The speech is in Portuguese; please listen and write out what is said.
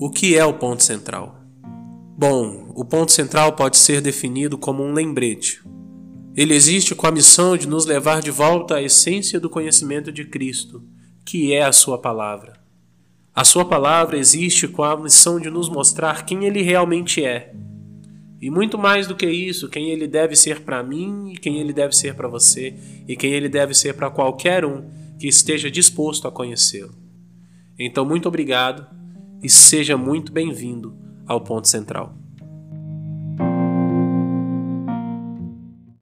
O que é o ponto central? Bom, o ponto central pode ser definido como um lembrete. Ele existe com a missão de nos levar de volta à essência do conhecimento de Cristo, que é a Sua palavra. A Sua palavra existe com a missão de nos mostrar quem Ele realmente é. E muito mais do que isso, quem Ele deve ser para mim e quem Ele deve ser para você e quem Ele deve ser para qualquer um que esteja disposto a conhecê-lo. Então, muito obrigado e seja muito bem-vindo ao Ponto Central.